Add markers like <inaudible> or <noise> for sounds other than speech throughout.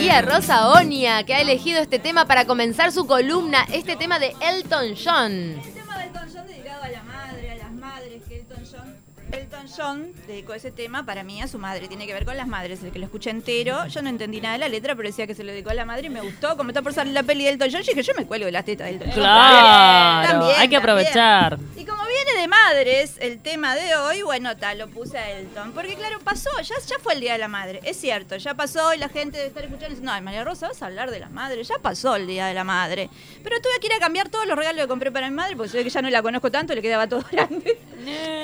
Y a Rosa Onia, que ha elegido este tema para comenzar su columna, este tema de Elton John. Elton John dedicó ese tema para mí a su madre, tiene que ver con las madres, el que lo escuché entero, yo no entendí nada de la letra, pero decía que se lo dedicó a la madre y me gustó, como está por salir la peli de Elton John, yo dije, yo me cuelgo de las tetas de Elton John. Claro, También, hay que también. aprovechar. Y como viene de madres el tema de hoy, bueno, tal, lo puse a Elton. Porque claro, pasó, ya, ya fue el Día de la Madre. Es cierto, ya pasó y la gente debe estar escuchando y diciendo, ay, María Rosa, vas a hablar de la madre. Ya pasó el Día de la Madre. Pero tuve que ir a cambiar todos los regalos que compré para mi madre, porque se ve que ya no la conozco tanto, le quedaba todo <laughs> grande.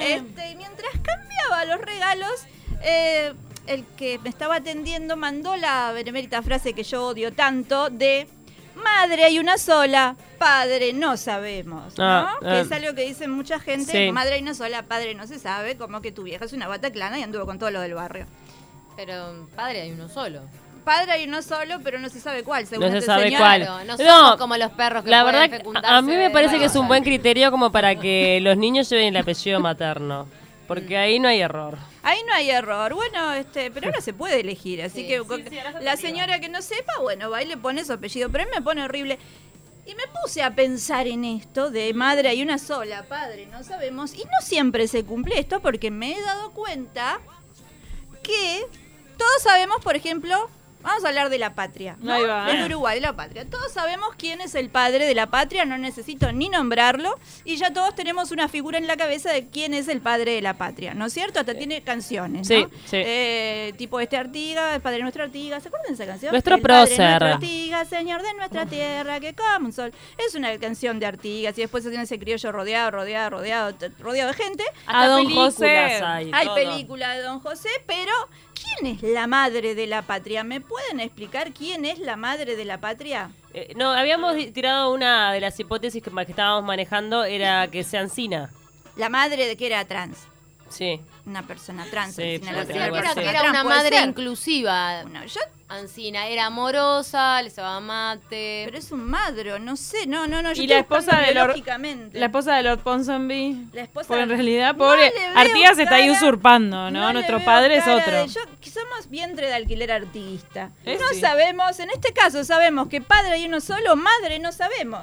Este, y mientras cambiaba los regalos, eh, el que me estaba atendiendo mandó la benemérita frase que yo odio tanto de madre hay una sola, padre no sabemos, ¿no? Ah, que ah. es algo que dicen mucha gente, Sí. madre hay una sola, padre no se sabe, como que tu vieja es una bataclana y anduvo con todo lo del barrio. Pero padre hay uno solo. Padre hay uno solo, pero no se sabe cuál, según No se este sabe señor. cuál. Claro, no como los perros que La pueden verdad, fecundarse a mí me parece que es un buen criterio como para que los niños lleven el apellido materno. Porque ahí no hay error. Ahí no hay error. Bueno, este, pero ahora se puede elegir, así Sí, que sí, sí, la señora que no sepa, bueno, va y le pone su apellido, pero a mí me pone horrible. Y me puse a pensar en esto de madre hay una sola, padre, no sabemos, y no siempre se cumple esto porque me he dado cuenta que todos sabemos, por ejemplo, vamos a hablar de la patria, ¿no? Ahí va. del Uruguay, de la patria. Todos sabemos quién es el padre de la patria, no necesito ni nombrarlo, y ya todos tenemos una figura en la cabeza de quién es el padre de la patria, ¿no es cierto? Hasta tiene canciones, ¿no? Sí, sí. Eh, tipo este Artiga, el padre de nuestra Artiga, ¿se acuerdan de esa canción? Nuestro el padre de prócer. nuestra Artiga, señor de nuestra tierra, que como un sol. Es una canción de Artigas y después se tiene ese criollo rodeado, rodeado, rodeado, rodeado de gente. Hasta A Don películas José. hay. Hay película de Don José, pero ¿quién es la madre de la patria? ¿Me pueden explicar quién es la madre de la patria? Eh, no, habíamos tirado una de las hipótesis que estábamos manejando, era que sea Ancina. La madre de que era trans. Sí. Una persona trans. Sí, Ancina, la ser, que era, sí. persona trans, una madre ser. inclusiva. Bueno, yo Ancina era amorosa, les daba mate. Pero es un madro, no sé, no, no, no. Yo Y la esposa de Lord-. La esposa de Lord Ponsonby. La esposa Porque en de- realidad, No pobre, le veo Artigas se está ahí usurpando, ¿no? le Nuestro padre es otro. de- yo, que somos vientre de alquiler artiguista. Eh, no sí. sabemos, en este caso sabemos que padre hay uno solo, madre no sabemos.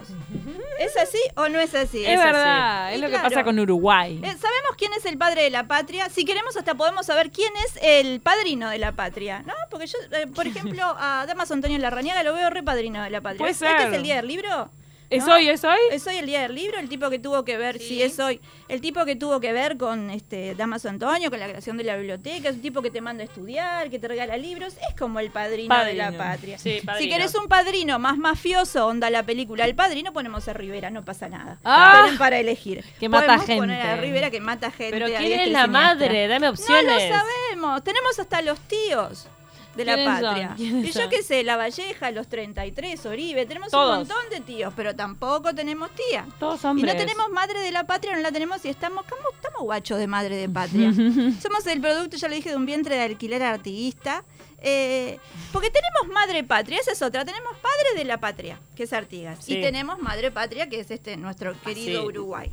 ¿Es así o no es así? Es verdad, es lo claro. que pasa con Uruguay. Eh, sabemos quién es el padre de la patria. Si queremos, hasta podemos saber quién es el padrino de la patria, ¿no? Porque yo, eh, por <laughs> ejemplo, a Damaso Antonio Larrañaga lo veo re padrino de la patria. Puede ¿Este es el día del libro? ¿Es ¿no? hoy, es hoy? ¿Es hoy el día del libro? El tipo que tuvo que ver, sí, es hoy. El tipo que tuvo que ver con este Damaso Antonio, con la creación de la biblioteca, es un tipo que te manda a estudiar, que te regala libros, es como el padrino, de la Padrino. patria. Sí, Si padrino. querés un padrino más mafioso, onda la película El Padrino, ponemos a Rivera, no pasa nada. Ah, para elegir. que mata Podemos gente. poner a Rivera que mata gente. Pero ¿quién es la siniestra. madre? Dame No opciones. lo sabemos. Tenemos hasta los tíos de la patria. ¿Quiénes Y yo qué sé, La Valleja, los 33, Oribe, tenemos Todos. un montón de tíos, pero tampoco tenemos tía. Todos Y hombres. no tenemos madre de la patria, no la tenemos y estamos, ¿cómo estamos guachos de madre de patria. <laughs> Somos el producto, ya le dije, de un vientre de alquiler artiguista. Eh, porque tenemos madre patria, esa es otra. Tenemos padre de la patria, que es Artigas. Sí. Y tenemos madre patria, que es este nuestro querido sí. Uruguay.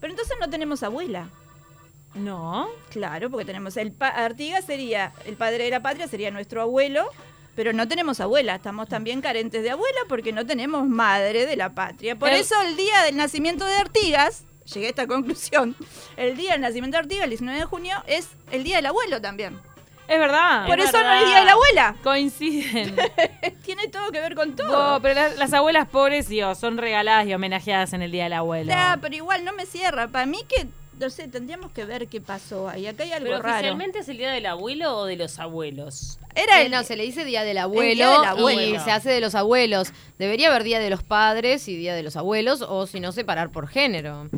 Pero entonces no tenemos abuela. No. Claro, porque tenemos el pa- Artigas sería el padre de la patria, sería nuestro abuelo, pero no tenemos abuela, estamos también carentes de abuela porque no tenemos madre de la patria. Por eso el día del nacimiento de Artigas, llegué a esta conclusión, el día del nacimiento de Artigas, el 19 de junio, es el día del abuelo también. Es verdad. Por Es eso no es día de la abuela. Coinciden. <laughs> Tiene todo que ver con todo. No, pero las, las abuelas pobres Dios, son regaladas y homenajeadas en el Día del Abuelo. Ya, pero igual no me cierra. Para mí que, no sé, tendríamos que ver qué pasó ahí. Acá hay algo ¿Pero raro. oficialmente es el día del abuelo o de los abuelos? Era Eh, el, no, se le dice Día del Abuelo, Día del y Abuelo. se hace de los abuelos. Debería haber Día de los Padres y Día de los Abuelos, o si no, separar por género.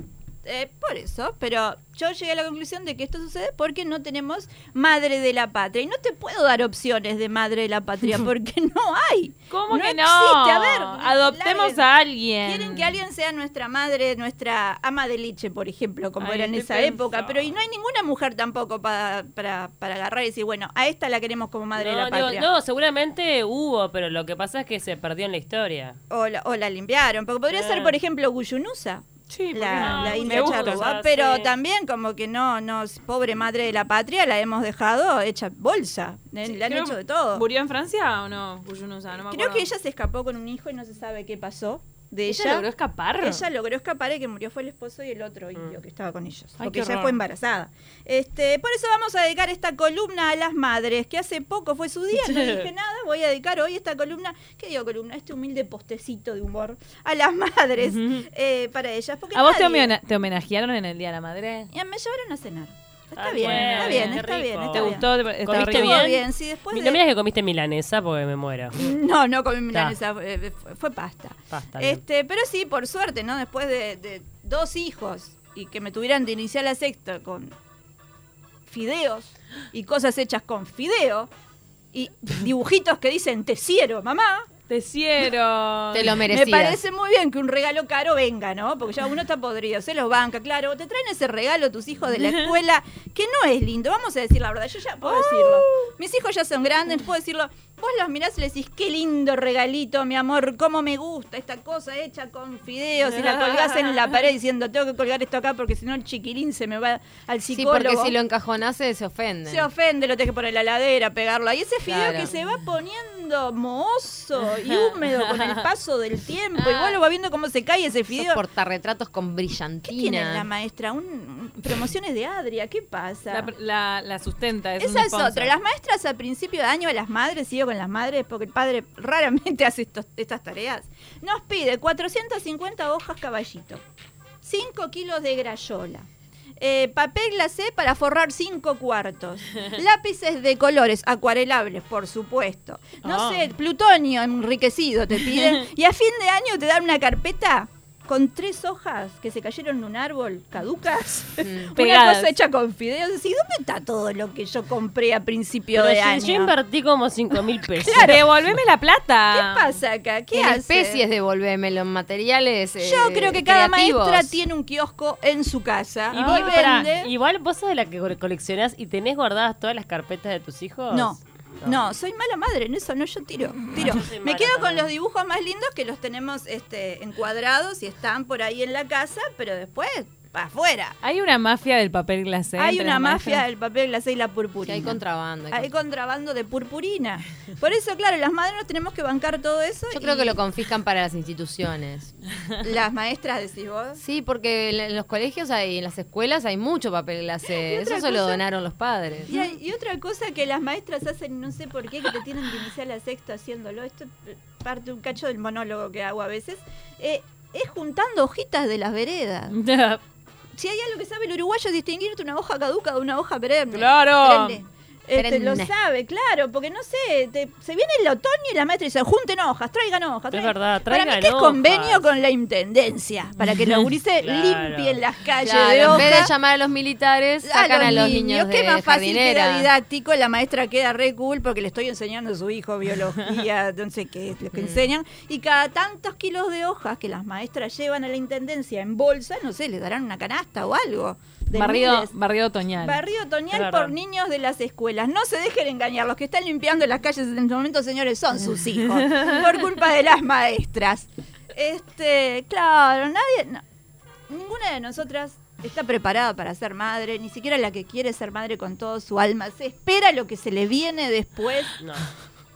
Eh, por eso, pero yo llegué a la conclusión de que esto sucede porque no tenemos madre de la patria. Y no te puedo dar opciones de madre de la patria <laughs> porque no hay. ¿Cómo no que no? existe. A ver, Adoptemos a alguien. Quieren que alguien sea nuestra madre, nuestra ama de leche, por ejemplo, como Ay, era en esa época. Pero y no hay ninguna mujer tampoco pa- para, para agarrar y decir, bueno, a esta la queremos como madre de la digo, patria. no, seguramente hubo, pero lo que pasa es que se perdió en la historia. O, la, o la limpiaron. Porque podría Eh. ser, por ejemplo, Guyunusa. Sí, ¿por qué la, no? la India gusta. charrúa, sí. pero también como que no, no, pobre madre de la patria, la hemos dejado hecha bolsa. Sí, le han hecho de todo. ¿Murió en Francia o no? Yo no, me Creo que ella se escapó con un hijo y no se sabe qué pasó de ¿Ella ella. logró escapar. Ella logró escapar, el que murió fue el esposo y el otro indio Mm. que estaba con ellos. Ay, porque ella fue embarazada. Este, por eso vamos a dedicar esta columna a las madres, que hace poco fue su día, no <laughs> dije nada, voy a dedicar hoy esta columna, ¿qué digo columna? Este humilde postecito de humor a las madres, eh, para ellas. Porque ¿A vos te, nadie- homena- te homenajearon en el Día de la Madre? Me llevaron a cenar. Está Ah, bien, bueno, está bien, está bien, está ¿Te bien. gustó? ¿Estaba ¿Comiste bien? bien, sí, después de- No que comiste milanesa porque me muero. <laughs> No, no comí milanesa, eh, fue, fue pasta. Pasta, bien. Este, pero sí, por suerte, ¿no? Después de, de dos hijos y que me tuvieran de iniciar la sexta con fideos y cosas hechas con fideo y dibujitos que dicen te quiero, mamá. Te hicieron. Te lo Me merecías. parece muy bien que un regalo caro venga, ¿no? Porque ya uno está podrido, se los banca, claro. Te traen ese regalo tus hijos de la escuela, que no es lindo, vamos a decir la verdad. Yo ya puedo decirlo. Mis hijos ya son grandes, puedo decirlo. Vos los mirás y le decís, qué lindo regalito, mi amor, cómo me gusta esta cosa hecha con fideos y la colgás en la pared diciendo, tengo que colgar esto acá porque si no el chiquilín se me va al Sí, psicólogo. porque si lo encajonase se ofende. Se ofende, lo tenés que poner en la ladera, pegarlo ahí. Ese fideo Claro. que se va poniendo mohoso y húmedo con el paso del tiempo. Y vos lo vas viendo cómo se cae ese fideo. portarretratos con ¿Qué tiene la brillantina. maestra? Un, promociones de Adria, ¿qué pasa? La, la- la sustenta. Es un Esa es otra. Las maestras a principio de año, a las madres, sigo con las madres porque el padre <laughs> raramente hace estos- estas tareas, nos pide 450 hojas caballito, 5 kilos de grayola. eh, papel glacé para forrar 5 cuartos. <laughs> Lápices de colores acuarelables, por supuesto. No Ah. sé, plutonio enriquecido te piden. <laughs> Y a fin de año te dan una carpeta con tres hojas que se cayeron en un árbol caducas. <laughs> Una Pegadas. cosa hecha con fideos. Así, ¿dónde está todo lo que yo compré a principio Pero de yo, año? yo invertí como 5 mil <laughs> pesos. Devolveme la plata. ¿Qué pasa acá? ¿Qué en hace? especies devolvémelo, en materiales eh, Yo creo que cada creativos. maestra tiene un kiosco en su casa Y y, vende. igual vos sos de la que co- coleccionás y tenés guardadas todas las carpetas de tus hijos. No. No, soy mala madre en eso, no, yo tiro, tiro. Me quedo con los dibujos más lindos que los tenemos este, encuadrados y están por ahí en la casa, pero después, afuera. Hay una mafia del papel glacé. Hay una mafia del papel glacé y la Que purpurina. hay contrabando. hay Hay contrabando de purpurina. Por eso, claro, las madres nos tenemos que bancar todo eso. Yo creo que lo confiscan para las instituciones. <laughs> Las maestras, decís vos. Sí, porque en los colegios hay, en las escuelas hay mucho papel glacé. Eso se lo donaron los padres. Y, hay- y otra cosa que las maestras hacen, no sé por qué, que te tienen que iniciar la sexta haciéndolo, esto parte un cacho del monólogo que hago a veces, eh, es juntando hojitas de las veredas. <laughs> Si hay algo que sabe el uruguayo es distinguirte una hoja caduca de una hoja perenne. Claro. Perenne. Este, lo sabe, claro, porque no sé, te- se viene el otoño y la maestra dice, junten hojas, traigan hojas. Es traigan". verdad, Para mí traigan que es convenio con la intendencia, para que los <laughs> gurises Claro. limpien las calles Claro, de en hojas. vez de llamar a los militares, sacan a los, niños, Qué de más fácil queda didáctico, la maestra queda re cool porque le estoy enseñando a su hijo biología, <laughs> no sé qué es lo Mm. que enseñan. Y cada tantos kilos de hojas que las maestras llevan a la intendencia en bolsa, no sé, le darán una canasta o algo. miles. barrido otoñal. Barrido Es otoñal por niños de las escuelas. No se dejen engañar. Los que están limpiando las calles en este momento, señores, son sus hijos. <laughs> por culpa de las maestras. Este, claro, nadie. no, ninguna de nosotras está preparada para ser madre, ni siquiera la que quiere ser madre con todo su alma. Se espera lo que se le viene después. No.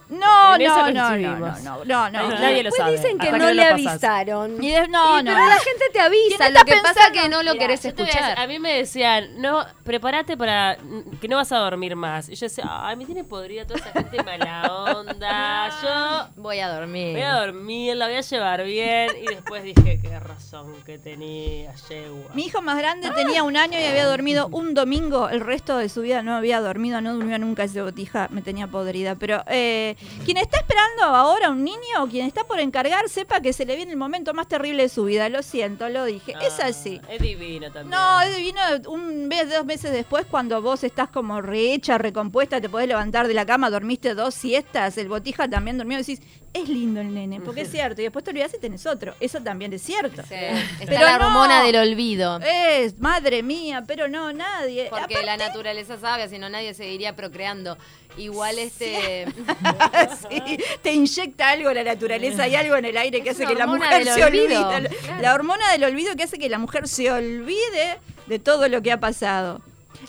No, En eso no, no, no, no, no, no. Nadie lo sabe. dicen que no le avisaron. Y de- no, Y, no. pero la gente te avisa, ¿Quién lo que pasa que no lo Mira, querés escuchar. A mí me decían, no, prepárate para que no vas a dormir más. Y yo decía, ay, me tiene podrida toda esa gente mala onda. <laughs> Yo Voy a dormir. voy a dormir, la voy a llevar bien. Y después dije, qué razón que tenía, yegua. Mi hijo más grande tenía un año y había dormido un domingo. El resto de su vida no había dormido, no durmió nunca ese botija, me tenía podrida. Pero eh, quien está esperando ahora un niño o quien está por encargar, sepa que se le viene el momento más terrible de su vida. Lo siento, lo dije. es Ah, así. Es divino también. No, es divino un mes, dos meses después, cuando vos estás como rehecha, recompuesta, te podés levantar de la cama, dormiste dos siestas, el botija también durmió, decís, es lindo el nene, porque es <laughs> cierto, y después te olvidás y tenés otro. Eso también es cierto. Sí, <laughs> Está Pero la no. hormona del olvido. Es, madre mía, pero no, nadie. Porque Aparte- la naturaleza sabe, si no nadie seguiría procreando. Igual este <laughs> <laughs> Sí, te inyecta algo la naturaleza y algo en el aire que Es hace que la mujer se olvide. Claro. La hormona del olvido que hace que la mujer se olvide de todo lo que ha pasado.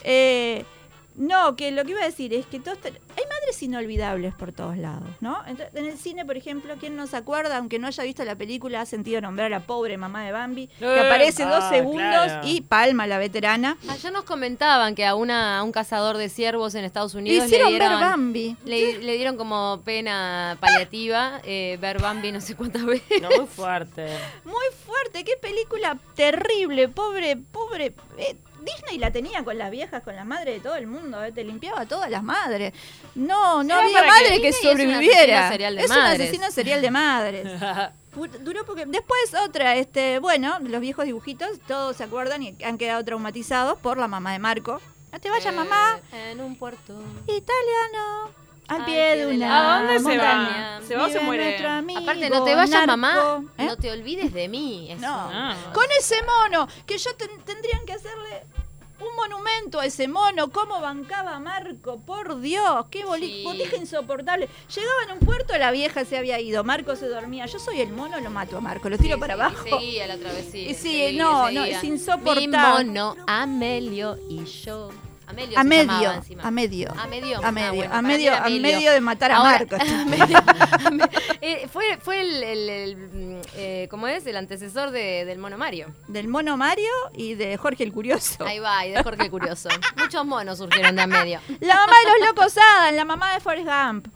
Eh, no, que lo que iba a decir es que todos te- hay madres inolvidables por todos lados, ¿no? Ent- En el cine, por ejemplo, ¿quién no se acuerda, aunque no haya visto la película, ha sentido nombrar a la pobre mamá de Bambi, que Eh, aparece dos ah, segundos claro. y palma la veterana. Ayer nos comentaban que a, una, a un cazador de ciervos en Estados Unidos le Hicieron ver dieron, Bambi. le, le dieron como pena paliativa eh, ver Bambi no sé cuántas veces. No, muy fuerte. Muy fuerte, qué película terrible, pobre, pobre. eh, Disney la tenía con las viejas, con las madres de todo el mundo, eh, te limpiaba a todas las madres. No, no Era había madre que- sobreviviera. asesino serial de es un asesino serial de madres. <laughs> Duró porque después otra, este, bueno, los viejos dibujitos, todos se acuerdan y han quedado traumatizados por la mamá de Marco. No te vayas, Eh, mamá, En un puerto. italiano, al pie de una ¿A dónde se va? montaña. ¿Se va o se muere? Aparte, no te vayas, mamá. ¿Eh? No te olvides de mí. Eso. No. Ah. Con ese mono, que yo ten- tendrían que hacerle un monumento a ese mono. ¿Cómo bancaba Marco? Por Dios, qué Sí. botija insoportable. Llegaba en un puerto, la vieja se había ido, Marco se dormía. Yo soy el mono, lo mato a Marco, lo tiro Sí, para sí, abajo. y seguía la travesía. Y sí, seguía, no, seguía. no, es Mi insoportable. mono, Amelio y yo. Amelio A se llamaba medio, encima. a medio. A medio. A Ah, medio, bueno, a para mí medio, a medio de matar a Ahora, Marco. <laughs> a medio- <laughs> a me- eh, fue fue el, el- el, mm, eh, ¿cómo es? El antecesor de- del mono Mario. Del mono Mario y de Jorge el Curioso. Ahí va, y de Jorge el Curioso. <laughs> Muchos monos surgieron de a medio. La mamá de los locos Adam, la mamá de Forrest Gump.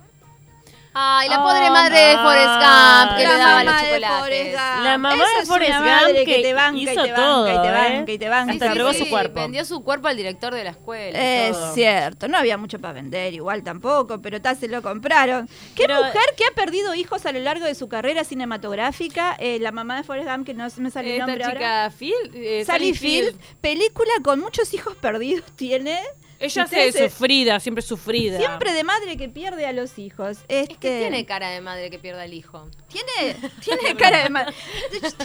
Ay, la Oh, pobre madre de Forrest Gump que la le daba los chocolates. La mamá de es Forrest Gump que que te banca y hizo te banca todo, y te ¿eh? banca y te banca. Hasta entregó su cuerpo. Vendió su cuerpo al director de la escuela. y Es todo. cierto, no había mucho para vender, igual tampoco, pero tal se lo compraron. ¿Qué Pero- mujer que ha perdido hijos a lo largo de su carrera cinematográfica? Eh, la mamá de Forrest Gump, que no se me sale el nombre ahora. chica Phil, eh, Sally Field, película con muchos hijos perdidos <laughs> tiene. Ella se sufrida, siempre sufrida. Siempre de madre que pierde a los hijos. Este, Es que tiene cara de madre que pierda el hijo. tiene, <laughs> tiene cara de madre.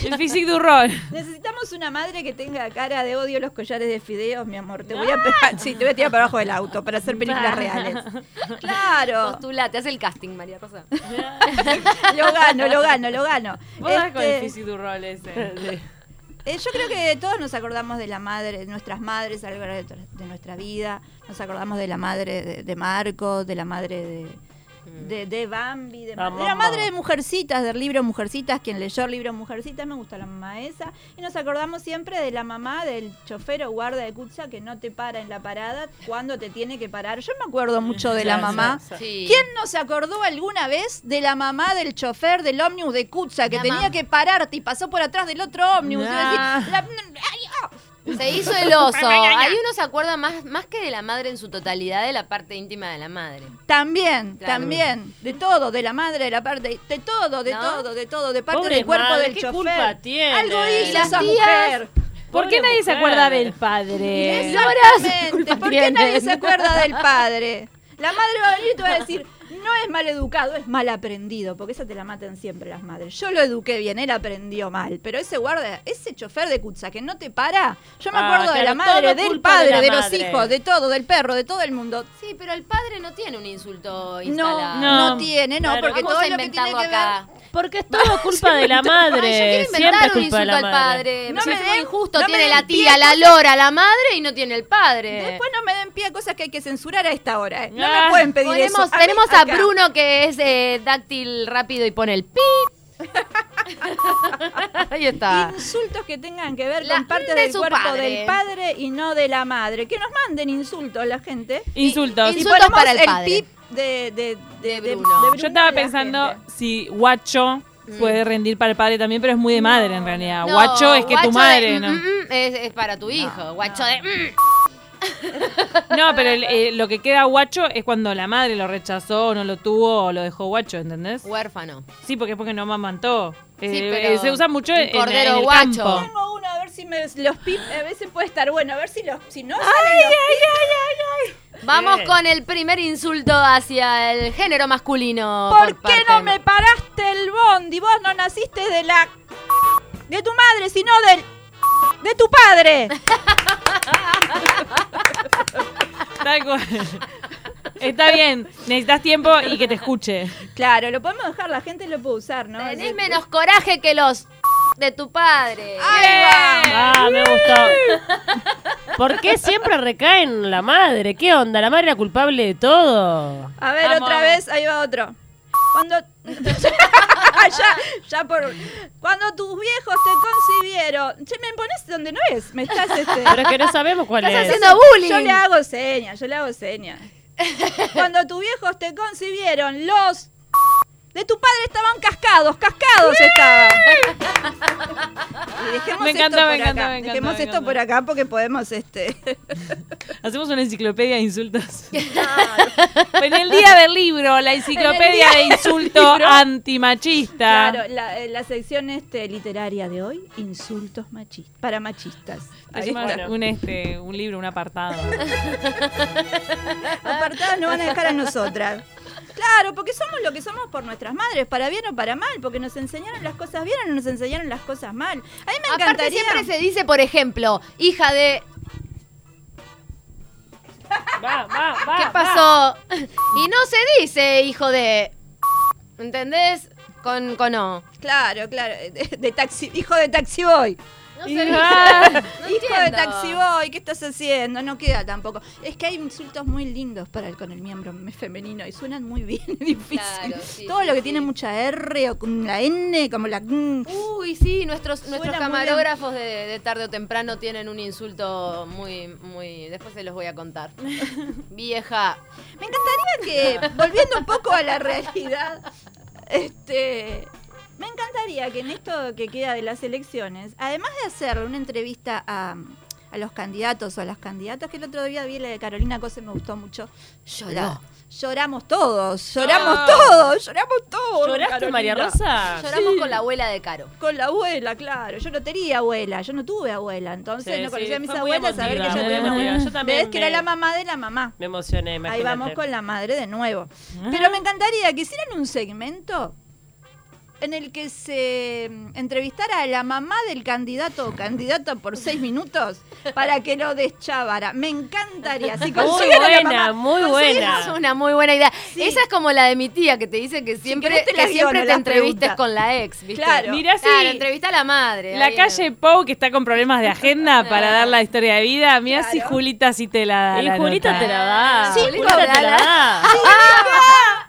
El physique du rol. Necesitamos una madre que tenga cara de odio los collares de fideos, mi amor. Te voy a pegar, <laughs> sí, te voy a tirar para abajo del auto para hacer películas reales. <laughs> Claro, Postula, te hace el casting, María Rosa. lo gano, lo gano, lo gano. Vos das con el Este, physique du rol ese. Eh, yo creo que todos nos acordamos de la madre, de nuestras madres a lo de nuestra vida. Nos acordamos de la madre de, de Marco, de la madre de, de, de Bambi, de, La la madre de Mujercitas, del libro Mujercitas. Quien leyó el libro Mujercitas, me gusta la mamá esa. Y nos acordamos siempre de la mamá del chofer o guarda de Kutza que no te para en la parada cuando te tiene que parar. Yo me acuerdo mucho de la Claro, mamá. sí. ¿Quién no se acordó alguna vez de la mamá del chofer del ómnibus de Kutza que La tenía que pararte y pasó por atrás del otro ómnibus? y decir, la- ay. Se hizo el oso. <laughs> Ahí uno se acuerda más, más que de la madre en su totalidad, de la parte íntima de la madre. También, Claro. también, de todo, de la madre, de la parte, de todo, de ¿No? todo, de todo, de parte Pobre del cuerpo madre, del ¿qué chofer. culpa tiene? Algo Y hizo las esa tías. mujer. ¿Por qué nadie se acuerda del padre? Exactamente. ¿Por qué tienen? nadie se acuerda del padre? La madre va a venir y te va a decir, no es mal educado, es mal aprendido, porque esa te la matan siempre las madres. Yo lo eduqué bien, él aprendió mal, pero ese guarda, ese chofer de Kutza que no te para, yo me Ah, acuerdo de la madre, del de padre, la de, los madre. hijos, de todo, del perro, de todo el mundo. Sí, pero el padre no tiene un insulto No, instalado. no, No. tiene, no, Claro. porque Vamos todo lo que tiene que acá. ver. Porque es todo culpa de la madre. Ay, yo quiero Siempre inventar es un culpa de la al madre. padre. No me me den- injusto. no me tiene den la tía, la lora, la madre y no tiene el padre. Después no me den pie a cosas que hay que censurar a esta hora. ¿eh? No Ah, me pueden pedir eso. mí tenemos a acá. Bruno que es eh, dáctil rápido y pone el pi. <laughs> Ahí está. Insultos que tengan que ver La- con partes de del su cuerpo padre. del padre y no de la madre. Que nos manden insultos la gente. Insultos. Y- Y Insultos ponemos para el el, padre. pip de, de, De de- Bruno. de Bruno Yo estaba pensando si guacho puede rendir para el padre también, pero es muy de madre en realidad. No, guacho es que guacho tu madre, de, ¿no? mm, mm, es, es para tu hijo. Guacho de. mm. No, pero el- eh, lo que queda guacho es cuando la madre lo rechazó, o no lo tuvo o lo dejó guacho, ¿entendés? Huérfano. Sí, porque es porque no mamantó. Eh, Sí, eh, pero se usa mucho un en, en cordero el guacho. campo. Tengo uno, a ver si me, los pip, a veces puede estar bueno, a ver si los, si no salen los Vamos Bien. con el primer insulto hacia el género masculino. ¿Por, por qué parte no de- me paraste el bondi? Vos no naciste de la de tu madre, sino del de tu padre. <laughs> Tal cual. Está bien, necesitas tiempo y que te escuche. Claro, lo podemos dejar, la gente lo puede usar, ¿no? Tenés menos coraje que los de tu padre. ¡Ahí va! Ah, me gustó. ¿Por qué siempre recae en la madre? ¿Qué onda? ¿La madre era culpable de todo? A ver, Vamos. otra vez, ahí va otro. Cuando. <laughs> ya, ya por. Cuando tus viejos te concibieron. Che, me pones donde no es. Me estás este. Pero es que no sabemos cuál Estás es. haciendo bullying. Yo le hago señas, yo le hago señas. Cuando tus viejos te concibieron, los de tu padre estaban cascados, cascados estaban. <laughs> Y dejemos Me esto encanta, por me encanta, me encanta, Dejemos me esto encanta. por acá porque podemos este. <laughs> Hacemos una enciclopedia de insultos. <laughs> en el día del libro, la enciclopedia de insulto antimachista. Claro, la, eh, la sección este literaria de hoy, insultos machistas, para machistas. Ahí está. un, este, un libro, un apartado. Apartadas nos van a dejar a nosotras. Claro, porque somos lo que somos por nuestras madres, para bien o para mal, porque nos enseñaron las cosas bien o nos enseñaron las cosas mal. A mí me Aparte encantaría. siempre se dice, por ejemplo, hija de... Va, va, va. ¿Qué va. pasó? Y no se dice hijo de... ¿Entendés? Con, con O. Claro, claro, de, de taxi, hijo de taxi boy. No. Ah, <laughs> No hijo de entiendo. taxi boy, ¿qué estás haciendo? No queda tampoco. Es que hay insultos muy lindos para el, con el miembro femenino y suenan muy bien, es <laughs> difícil. Claro, sí, Todo sí, lo que sí. tiene mucha R o con la N, como la... Uy, sí, nuestros, nuestros Suena camarógrafos de, de tarde o temprano tienen un insulto muy, muy... Después se los voy a contar. <laughs> Vieja. Me encantaría que, volviendo un poco a la realidad, este, me encantaría que en esto que queda de las elecciones, además de hacerle una entrevista a, a los candidatos o a las candidatas, que el otro día vi la de Carolina Cose, me gustó mucho. La- lloramos todos, lloramos todos, lloramos todos. ¿Lloraste, Carolina. María Rosa? Lloramos Sí. con la abuela de Caro. Con la abuela, claro. Yo no tenía abuela, yo no tuve abuela, entonces Sí, no conocía sí, a mis fue abuelas, a ver que muy tenía una. Yo también ¿Ves? Que era la mamá de la mamá. Me emocioné, Ahí imagínate. vamos con la madre de nuevo. Pero me encantaría que hicieran un segmento en el que se mm, entrevistara a la mamá del candidato o candidata por seis minutos para que lo deschavara. Me encantaría. Si Muy buena, mamá- muy buena. Es una muy buena idea. Sí. Esa es como la de mi tía que te dice que siempre, que siempre te entrevistes con la ex, ¿viste? Claro. Mirá si Claro, entrevista a la madre. la ahí. calle Pou, que está con problemas de agenda para dar la historia de vida, mirá si Claro. Julita sí te la da. Y la Julita nota. te la da. Sí, Julita te la da.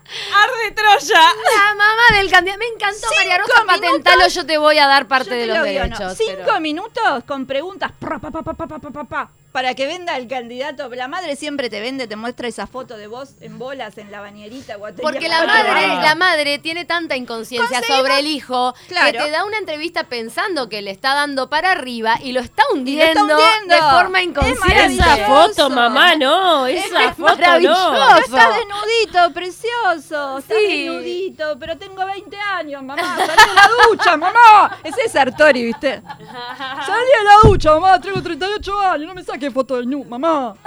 ¡Arde Troya! La mamá del candidato. Me encantó, María Rosa. minutos. Patentalo, yo te voy a dar parte de los lo derechos. Cinco pero- minutos con preguntas pra, pa, pa, pa, pa, pa, pa, pa, pa, para que venda el candidato. La madre siempre te vende, te muestra esa foto de vos en bolas en la bañerita. cuando Porque la madre, la madre tiene tanta inconsciencia Conseguimos- sobre el hijo Claro. que te da una entrevista pensando que le está dando para arriba y lo está hundiendo, hundiendo. de forma Es inconsciente. maravilloso. Esa foto, mamá, no. Esa Es foto maravilloso. no. Estás desnudito, precioso. Estás Sí. desnudito, pero tengo 20 años, mamá. Salí de la ducha, mamá. Ese es Sartori, ¿viste? <laughs> Salí de la ducha, mamá. Tengo 38 años. No me saques foto del nu, mamá. <laughs>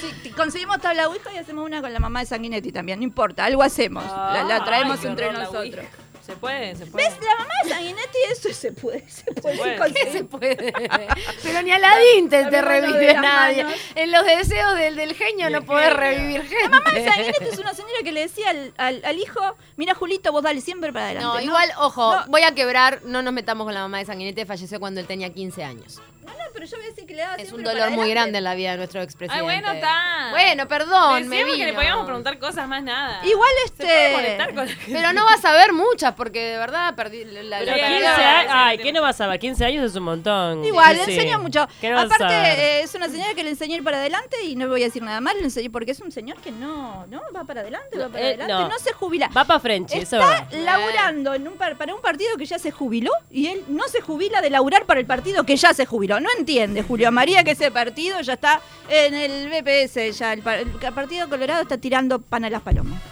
Sí, t- conseguimos tabla Ouija y hacemos una con la mamá de Sanguinetti también. No importa, algo hacemos. la, la traemos Ay, qué entre horror la nosotros. Ouija. Se puede, se puede. ¿Ves? La mamá de Sanguinetti, eso se puede. Se puede, puede. ¿Qué conseguir. se <laughs> puede? Pero ni Aladín te, La te revive nadie. manos. En los deseos del, del genio no podés revivir gente. La mamá de Sanguinetti es una señora que le decía al, al- al hijo, mira Julito, vos dale siempre para adelante. No, igual, ojo, No. voy a quebrar, no nos metamos con la mamá de Sanguinete, falleció cuando él tenía 15 años. No, no, pero yo voy a decir que le daba Es un dolor muy grande en la vida de nuestro Ay, expresidente. bueno, está. Bueno, perdón, me Decíamos que le vino. podíamos preguntar cosas más nada. Igual Se puede este... molestar con la gente. Pero no vas a ver muchas, porque de verdad perdí la, Pero la- 15 la- años, ay, ¿qué no vas a ver? 15 años es un montón. Igual, Sí, le sí. enseña mucho. ¿Qué no vas a saber? Aparte, eh, es una señora que le enseñé a ir para adelante y no voy a decir nada más, le enseñé porque es un señor que no, no, va para adelante, va para eh, adelante, no. no. se jubila. Va para Frenchy, eso es Está laburando en un par- para un partido que ya se jubiló y él no se jubila de laburar para el partido que ya se jubiló. No entiende, Julio María, que ese partido ya está en el BPS, ya el, el Partido Colorado está tirando pan a las palomas.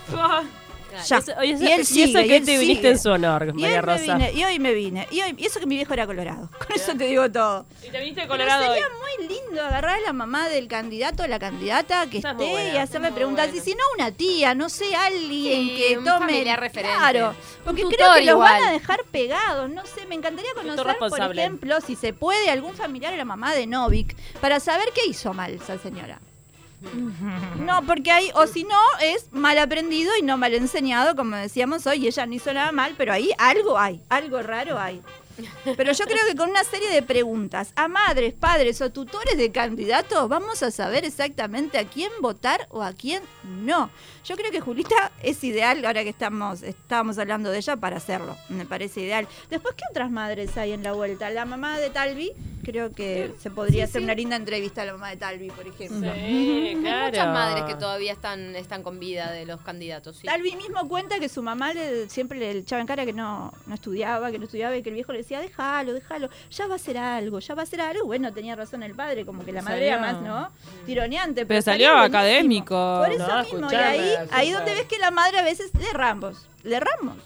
Ya. Eso- y eso- y él y sigue, eso y que él te viniste en su honor, Y María hoy, me Rosa. vine, y hoy me vine. Y, hoy- y eso que mi viejo era colorado. Con eso te digo todo. Y te viniste de Pero Colorado hoy. sería muy lindo agarrar a la mamá del candidato o la candidata que esté y buena, hacerle muy preguntas. buena. Y si no, una tía, no sé, alguien Sí, que un tome. familiar referente. Claro, porque Un creo que los van a dejar pegados. No sé, me encantaría conocer, por ejemplo, si se puede, algún familiar de la mamá de Novik para saber qué hizo mal esa señora. No, porque hay, o si no, es mal aprendido y no mal enseñado, como decíamos hoy, y ella no hizo nada mal, pero ahí algo hay, algo raro hay. Pero yo creo que con una serie de preguntas a madres, padres o tutores de candidatos vamos a saber exactamente a quién votar o a quién no. Yo creo que Julita es ideal, ahora que estamos estábamos hablando de ella, para hacerlo. Me parece ideal. Después, ¿qué otras madres hay en la vuelta? La mamá de Talvi, creo que se podría hacer una linda entrevista a la mamá de Talvi, por ejemplo. Sí, Hay claro. muchas madres que todavía están, están con vida de los candidatos. sí. Talvi mismo cuenta que su mamá le- siempre le echaba en cara que no, no estudiaba, que no estudiaba y que el viejo le decía, déjalo, déjalo, ya va a ser algo, ya va a ser algo. Bueno, tenía razón el padre, como que la madre era más, ¿no? Tironeante. Pero salió salió académico. Por eso No, mismo, y ahí, ahí donde ves que la madre a veces le ramos, le ramos.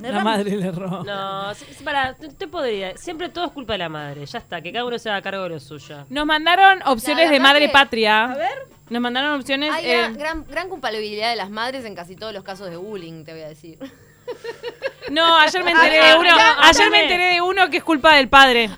Le La ramos. madre le erró. No, sí, sí, para, te, podría. Siempre todo es culpa de la madre. Ya está, que cada uno se haga cargo de lo suyo. Nos mandaron opciones La de verdad madre que- patria. A ver, Nos mandaron opciones. Hay eh, gran, gran, gran culpabilidad de las madres en casi todos los casos de bullying, te voy a decir. <laughs> No, ayer me enteré Ah, de uno. ya, Ayer me enteré de uno que es culpa del padre.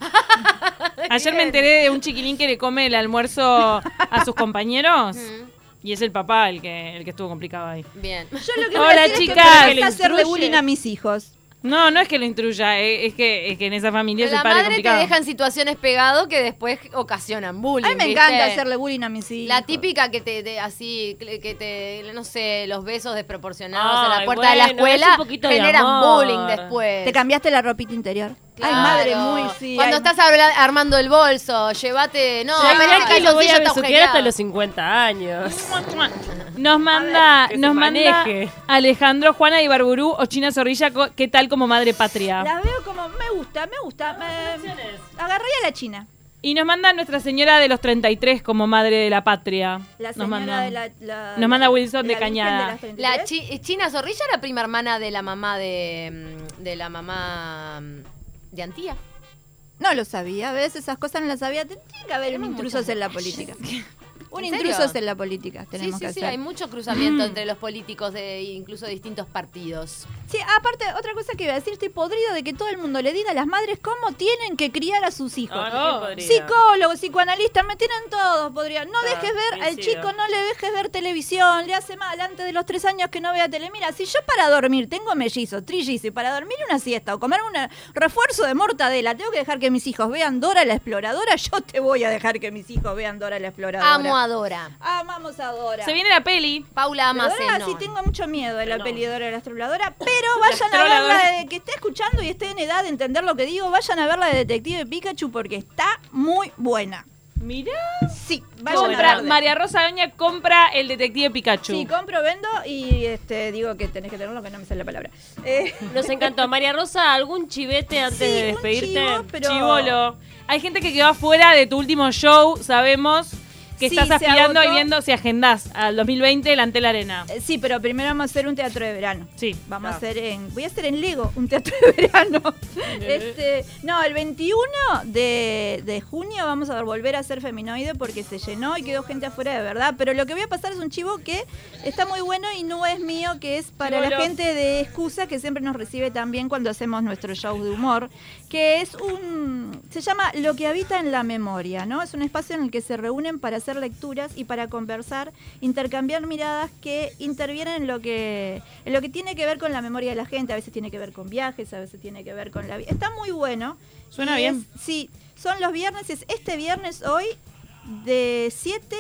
<laughs> Ayer me enteré de un chiquilín que le come el almuerzo a sus compañeros. Mm, Y es el papá el que, el que estuvo complicado ahí. Bien. yo lo que Hola, voy a decir chicas. es que Que hacerle bullying a mis hijos. No, no es que lo instruya, eh, es que, es que en esa familia es la el padre madre te complicado. deja en situaciones pegado que después ocasionan bullying. A mí me ¿viste? encanta hacerle bullying a mis hijos. La típica que te, te- así, que te, no sé, los besos desproporcionados a Ay, la puerta de la escuela es de generan bullying después. ¿Te cambiaste la ropita interior? Claro. Ay, madre, muy sí. Cuando ay. estás habla- armando el bolso, llévate. No, pero que ese lo voy calzoncillo a está besuquear agujereado. hasta los 50 años. Nos manda, que se nos manda maneje. Alejandro, Juana Ibarburú o China Zorrilla, co- ¿qué tal como madre patria? La veo como, me gusta, me gusta. Me... Agarré a la china. Y nos manda Nuestra Señora de los 33 como madre de la patria. La nos señora manda. de la, la- Nos manda Wilson de la Virgen Cañada. las 33. La chi- China Zorrilla era prima hermana de la mamá de, mm, de la mamá mm, de Antía. No lo sabía, ¿ves? Esas cosas no las sabía. Tiene que haber Tenemos intrusos en la política. <laughs> Un ¿En intruso serio? en la política tenemos sí, que sí, sí, hacer. hay mucho cruzamiento <clears throat> entre los políticos de incluso de distintos partidos. Sí, aparte, otra cosa que iba a decir, estoy podrido de que todo el mundo le diga a las madres cómo tienen que criar a sus hijos. Ah. Psicólogos, psicoanalistas, me tienen todos, podría. No Ah, dejes ver, al chico no le dejes ver televisión, le hace mal antes de los tres años que no vea tele. Mira, si yo para dormir tengo mellizos, trillizos, y para dormir una siesta o comer un refuerzo de mortadela, tengo que dejar que mis hijos vean Dora la exploradora, yo te voy a dejar que mis hijos vean Dora la exploradora. Amo a Dora. Amamos a Dora. Se viene la peli. Paula ama De Dora sí tengo mucho miedo de la No. peli de Dora la exploradora, pero vayan a Astroladora. verla de que esté escuchando y esté en edad de entender lo que digo, vayan a verla de Detective Pikachu porque está muy buena. Mirá. Sí, vayan a Compra, verla. María Rosa Doña compra el detective Pikachu. Sí, compro, vendo y este digo que tenés que tenerlo que no me sale la palabra. Eh, Nos encantó. María Rosa, ¿algún chivete antes Sí, de un despedirte? chivo, pero- Chivolo. Hay gente que quedó afuera de tu último show, sabemos que Sí, estás aspirando y viendo si agendás al 2020 el Antel Arena. eh, sí, pero primero vamos a hacer un teatro de verano. Sí. Vamos a hacer en. Voy a hacer en Lego un teatro de verano. <laughs> este, no, el 21 de, de junio vamos a volver a hacer Feminoide porque se llenó y quedó gente afuera de verdad. Pero lo que voy a pasar es un chivo que está muy bueno y no es mío, que es para la gente de excusa que siempre nos recibe también cuando hacemos nuestro show de humor. Que es un. Se llama Lo que habita en la memoria, ¿no? Es un espacio en el que se reúnen para hacer lecturas y para conversar, intercambiar miradas que intervienen en lo que, en lo que tiene que ver con la memoria de la gente. A veces tiene que ver con viajes, a veces tiene que ver con la vida. Está muy bueno. Suena Y bien. es- sí, son los viernes, es este viernes hoy de 7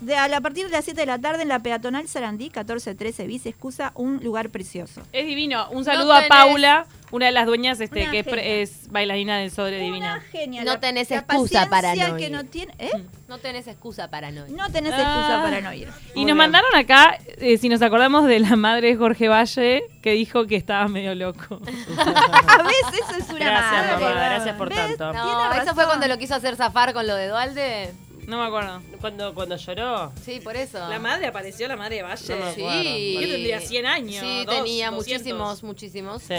de, a, la- a partir de las 7 de la tarde en la peatonal Sarandí, 1413 bis, excusa, un lugar precioso. Es divino. Un No saludo a tenés- Paula, una de las dueñas este, Una que es, pre- genia. es bailarina del Sobre Una Divina. genia. No tenés la excusa para no que ir. no tiene, ¿eh? No tenés excusa para no ir. No tenés excusa Ah. para no ir. Y Muy nos bien. mandaron acá, eh, si nos acordamos de la madre de Jorge Valle, que dijo que estaba medio loco. <laughs> A veces eso es una Gracias, madre. mamá, gracias por ¿Ves? tanto. No, eso fue cuando lo quiso hacer zafar con lo de Dualde. No me acuerdo. Cuando, cuando lloró. Sí, por eso. La madre apareció, la madre de Valle. No me Sí. acuerdo. ¿Qué tendría? 100 años, Sí, dos, tenía 200. muchísimos, muchísimos. Sí.